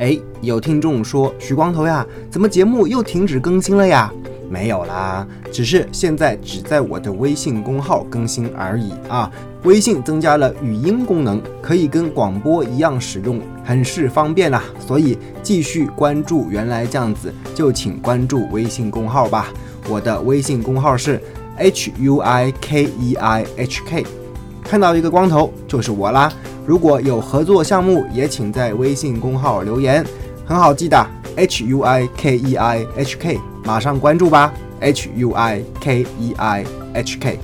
哎，有听众说徐光头呀，怎么节目又停止更新了呀？没有啦，只是现在只在我的微信公号更新而已啊。微信增加了语音功能，可以跟广播一样使用，很是方便啦。所以继续关注原来这样子，就请关注微信公号吧。我的微信公号是 h u i k e i h k，看到一个光头就是我啦。如果有合作项目，也请在微信公号留言，很好记的 h u i k e i h k。马上关注吧，H U I K E I H K。